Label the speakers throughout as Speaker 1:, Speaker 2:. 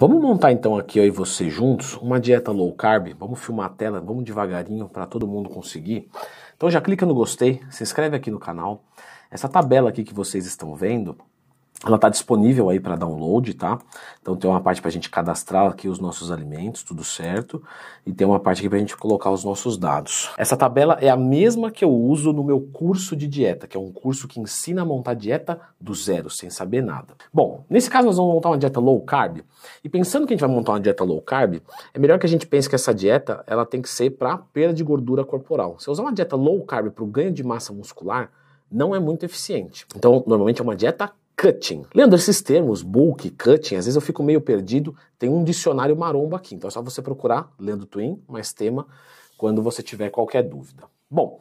Speaker 1: Vamos montar então aqui eu e você juntos uma dieta low carb. Vamos filmar a tela, vamos devagarinho para todo mundo conseguir. Então já clica no gostei, se inscreve aqui no canal. Essa tabela aqui que vocês estão vendo, ela está disponível aí para download, tá? Então tem uma parte para a gente cadastrar aqui os nossos alimentos, tudo certo, e tem uma parte aqui para a gente colocar os nossos dados. Essa tabela é a mesma que eu uso no meu curso de dieta, que é um curso que ensina a montar dieta do zero, sem saber nada. Bom, nesse caso nós vamos montar uma dieta low carb, e pensando que a gente vai montar uma dieta low carb, é melhor que a gente pense que essa dieta ela tem que ser para perda de gordura corporal. Se eu usar uma dieta low carb para o ganho de massa muscular, não é muito eficiente. Então, normalmente é uma dieta cutting. Leandro, esses termos, bulk, cutting, às vezes eu fico meio perdido. Tem um dicionário maromba aqui, então é só você procurar Leandro Twin, mais tema, quando você tiver qualquer dúvida. Bom,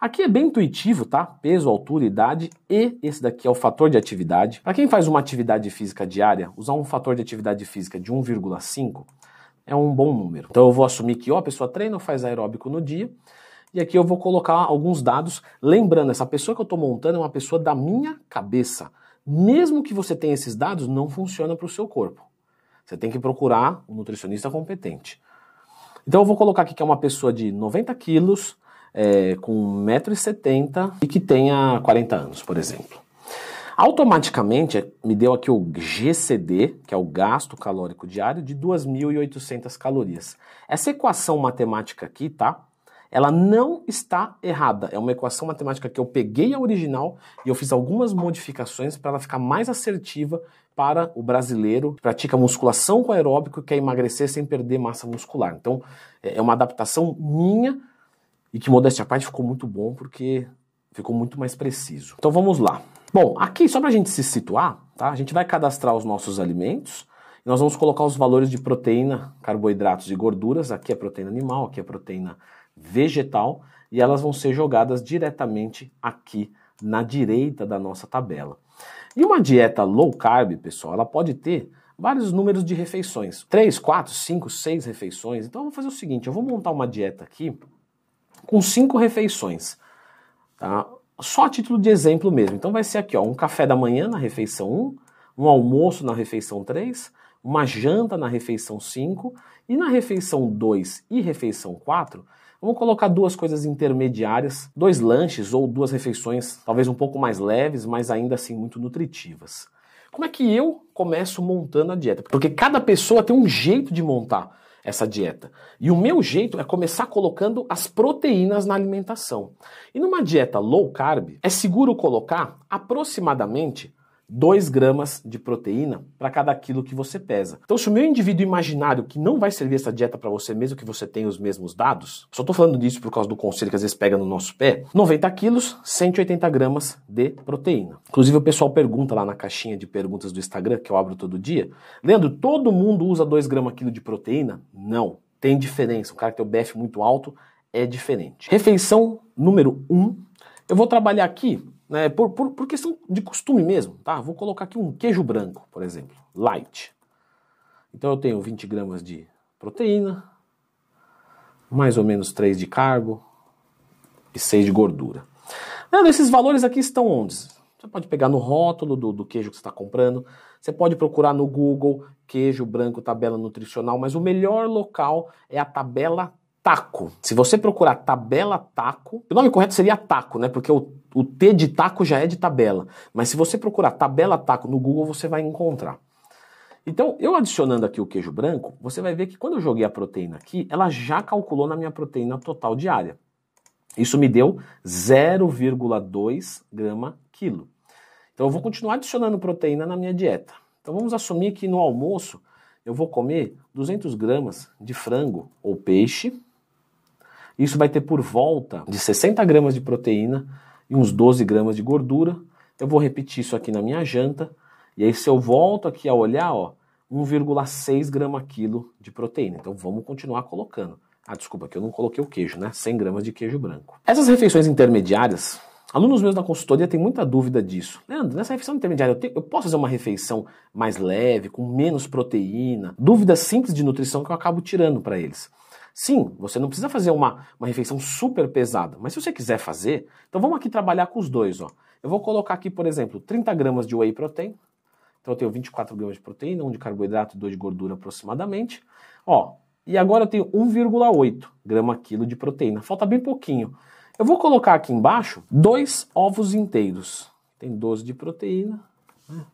Speaker 1: aqui é bem intuitivo, tá? Peso, altura, idade e esse daqui é o fator de atividade. Para quem faz uma atividade física diária, usar um fator de atividade física de 1,5 é um bom número. Então eu vou assumir que ó, a pessoa treina ou faz aeróbico no dia, e aqui eu vou colocar alguns dados, lembrando, essa pessoa que eu estou montando é uma pessoa da minha cabeça. Mesmo que você tenha esses dados, não funciona para o seu corpo. Você tem que procurar um nutricionista competente. Então eu vou colocar aqui que é uma pessoa de 90 quilos, é, com 1,70m e que tenha 40 anos, por exemplo. Automaticamente me deu aqui o GCD, que é o gasto calórico diário, de 2.800 calorias. Essa equação matemática aqui, tá? Ela não está errada. É uma equação matemática que eu peguei a original e eu fiz algumas modificações para ela ficar mais assertiva para o brasileiro que pratica musculação com aeróbico e quer emagrecer sem perder massa muscular. Então, é, é uma adaptação minha e que, modéstia à parte, ficou muito bom porque ficou muito mais preciso. Então, vamos lá. Bom, aqui, só para a gente se situar, tá? a gente vai cadastrar os nossos alimentos e nós vamos colocar os valores de proteína, carboidratos e gorduras. Aqui é proteína animal, aqui é proteína vegetal e elas vão ser jogadas diretamente aqui na direita da nossa tabela. E uma dieta low carb, pessoal, ela pode ter vários números de refeições. 3, 4, 5, 6 refeições. Então eu vou fazer o seguinte, eu vou montar uma dieta aqui com 5 refeições. Tá? Só a título de exemplo mesmo. Então vai ser aqui, ó, um café da manhã na refeição 1, um almoço na refeição 3, uma janta na refeição 5 e na refeição 2 e refeição 4 Vamos colocar duas coisas intermediárias, dois lanches ou duas refeições, talvez um pouco mais leves, mas ainda assim muito nutritivas. Como é que eu começo montando a dieta? Porque cada pessoa tem um jeito de montar essa dieta. E o meu jeito é começar colocando as proteínas na alimentação. E numa dieta low carb, é seguro colocar aproximadamente 2 gramas de proteína para cada quilo que você pesa. Então, se o meu indivíduo imaginário que não vai servir essa dieta para você, mesmo que você tenha os mesmos dados, só estou falando disso por causa do conselho que às vezes pega no nosso pé, 90 quilos, 180 gramas de proteína. Inclusive, o pessoal pergunta lá na caixinha de perguntas do Instagram, que eu abro todo dia, Leandro, todo mundo usa 2 gramas quilo de proteína? Não, tem diferença. Um cara que tem o BF muito alto é diferente. Refeição número 1, um, eu vou trabalhar aqui né, por, por, por, questão de costume mesmo, tá? Vou colocar aqui um queijo branco, por exemplo, light. Então eu tenho 20 gramas de proteína, mais ou menos 3 de carbo e 6 de gordura. Não, esses valores aqui estão onde? Você pode pegar no rótulo do, do queijo que você está comprando, você pode procurar no Google queijo branco, tabela nutricional, mas o melhor local é a tabela taco. Se você procurar tabela taco, o nome correto seria taco, né? Porque o, o T de taco já é de tabela. Mas se você procurar tabela taco no Google, você vai encontrar. Então, eu adicionando aqui o queijo branco, você vai ver que quando eu joguei a proteína aqui, ela já calculou na minha proteína total diária. Isso me deu 0,2 grama quilo. Então, eu vou continuar adicionando proteína na minha dieta. Então, vamos assumir que no almoço eu vou comer 200 gramas de frango ou peixe, isso vai ter por volta de 60 gramas de proteína e uns 12 gramas de gordura. Eu vou repetir isso aqui na minha janta. E aí, se eu volto aqui a olhar, ó, 1,6 grama quilo de proteína. Então vamos continuar colocando. Ah, desculpa, que eu não coloquei o queijo, né? 100 gramas de queijo branco. Essas refeições intermediárias, alunos meus da consultoria têm muita dúvida disso. Leandro, nessa refeição intermediária, eu, tenho, eu posso fazer uma refeição mais leve, com menos proteína? Dúvidas simples de nutrição que eu acabo tirando para eles. Sim, você não precisa fazer uma, uma refeição super pesada, mas se você quiser fazer, então vamos aqui trabalhar com os dois. Ó. Eu vou colocar aqui, por exemplo, 30 gramas de whey protein, Então eu tenho 24 gramas de proteína, 1 de carboidrato, 2 de gordura aproximadamente. Ó, e agora eu tenho 1,8 grama quilo de proteína. Falta bem pouquinho. Eu vou colocar aqui embaixo dois ovos inteiros. Tem 12 de proteína,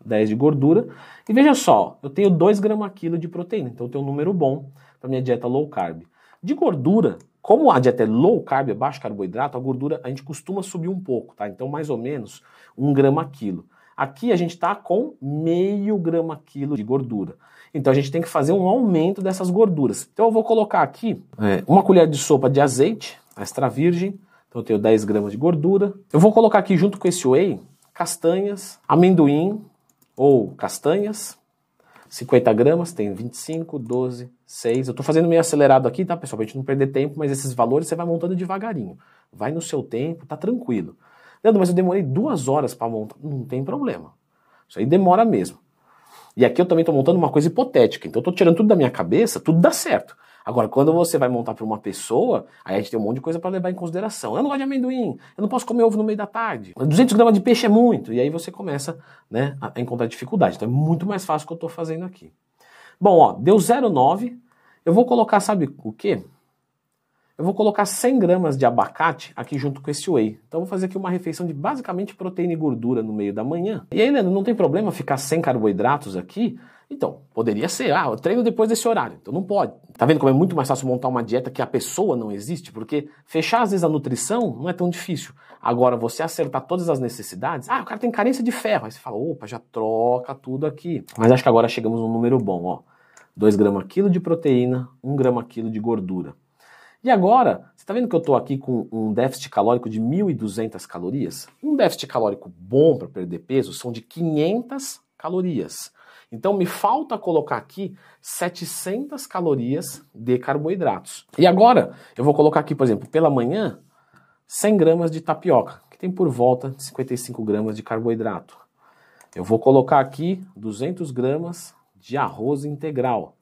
Speaker 1: 10 né, de gordura. E veja só, eu tenho 2 gramas quilo de proteína, então eu tenho um número bom para minha dieta low carb. De gordura, como a dieta é low carb, é baixo carboidrato, a gordura a gente costuma subir um pouco, tá? Então mais ou menos 1 grama quilo. Aqui a gente está com meio grama quilo de gordura. Então a gente tem que fazer um aumento dessas gorduras. Então eu vou colocar aqui é, uma colher de sopa de azeite extra virgem. Então eu tenho 10 gramas de gordura. Eu vou colocar aqui junto com esse whey castanhas, amendoim ou castanhas, 50 gramas, tem 25, 12, 6. Eu estou fazendo meio acelerado aqui, tá, pessoal? Pra gente não perder tempo, mas esses valores você vai montando devagarinho. Vai no seu tempo, tá tranquilo. Leandro, mas eu demorei duas horas para montar. Não tem problema. Isso aí demora mesmo. E aqui eu também estou montando uma coisa hipotética. Então eu estou tirando tudo da minha cabeça, tudo dá certo. Agora, quando você vai montar para uma pessoa, aí a gente tem um monte de coisa para levar em consideração. Eu não gosto de amendoim, eu não posso comer ovo no meio da tarde. 200 gramas de peixe é muito. E aí você começa né, a encontrar dificuldade. Então é muito mais fácil o que eu estou fazendo aqui. Bom, ó, deu 0,9. Eu vou colocar, sabe o quê? Eu vou colocar 100 gramas de abacate aqui junto com esse whey. Então vou fazer aqui uma refeição de basicamente proteína e gordura no meio da manhã. E aí, Leandro, não tem problema ficar sem carboidratos aqui? Então, poderia ser, ah, eu treino depois desse horário. Então não pode. Tá vendo como é muito mais fácil montar uma dieta que a pessoa não existe? Porque fechar às vezes a nutrição não é tão difícil. Agora, você acertar todas as necessidades, ah, o cara tem carência de ferro. Aí você fala, opa, já troca tudo aqui. Mas acho que agora chegamos num número bom, ó. 2 gramas quilo de proteína, 1 grama quilo de gordura. E agora, você está vendo que eu estou aqui com um déficit calórico de 1.200 calorias? Um déficit calórico bom para perder peso são de 500 calorias. Então me falta colocar aqui 700 calorias de carboidratos. E agora eu vou colocar aqui, por exemplo, pela manhã, 100 gramas de tapioca, que tem por volta de 55 gramas de carboidrato. Eu vou colocar aqui 200 gramas de arroz integral,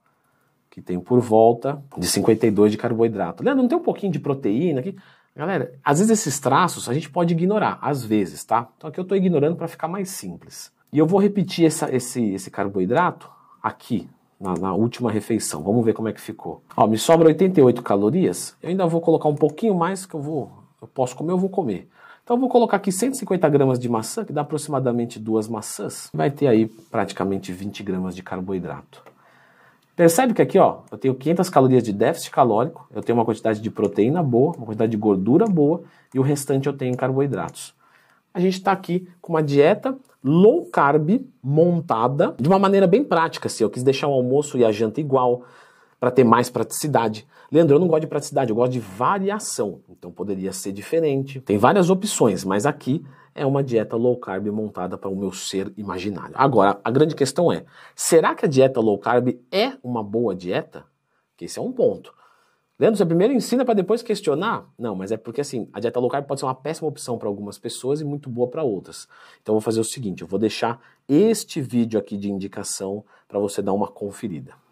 Speaker 1: que tem por volta de 52 de carboidrato. Leandro, não tem um pouquinho de proteína aqui? Galera, às vezes esses traços a gente pode ignorar, às vezes, tá? Então aqui eu estou ignorando para ficar mais simples. E eu vou repetir essa, esse, esse carboidrato aqui, na, na, última refeição. Vamos ver como é que ficou. Ó, me sobra 88 calorias. Eu ainda vou colocar um pouquinho mais que eu vou. Eu posso comer, eu vou comer. Então eu vou colocar aqui 150 gramas de maçã, que dá aproximadamente duas maçãs. Vai ter aí praticamente 20 gramas de carboidrato. Percebe que aqui, ó, eu tenho 500 calorias de déficit calórico, eu tenho uma quantidade de proteína boa, uma quantidade de gordura boa e o restante eu tenho em carboidratos. A gente está aqui com uma dieta low carb montada de uma maneira bem prática. Assim, eu quis deixar o almoço e a janta igual para ter mais praticidade. Leandro, eu não gosto de praticidade, eu gosto de variação. Então poderia ser diferente. Tem várias opções, mas aqui é uma dieta low carb montada para o meu ser imaginário. Agora, a grande questão é: será que a dieta low carb é uma boa dieta? Que esse é um ponto. Leandro, você primeiro ensina para depois questionar? Não, mas é porque assim, a dieta low carb pode ser uma péssima opção para algumas pessoas e muito boa para outras. Então eu vou fazer o seguinte, eu vou deixar este vídeo aqui de indicação para você dar uma conferida.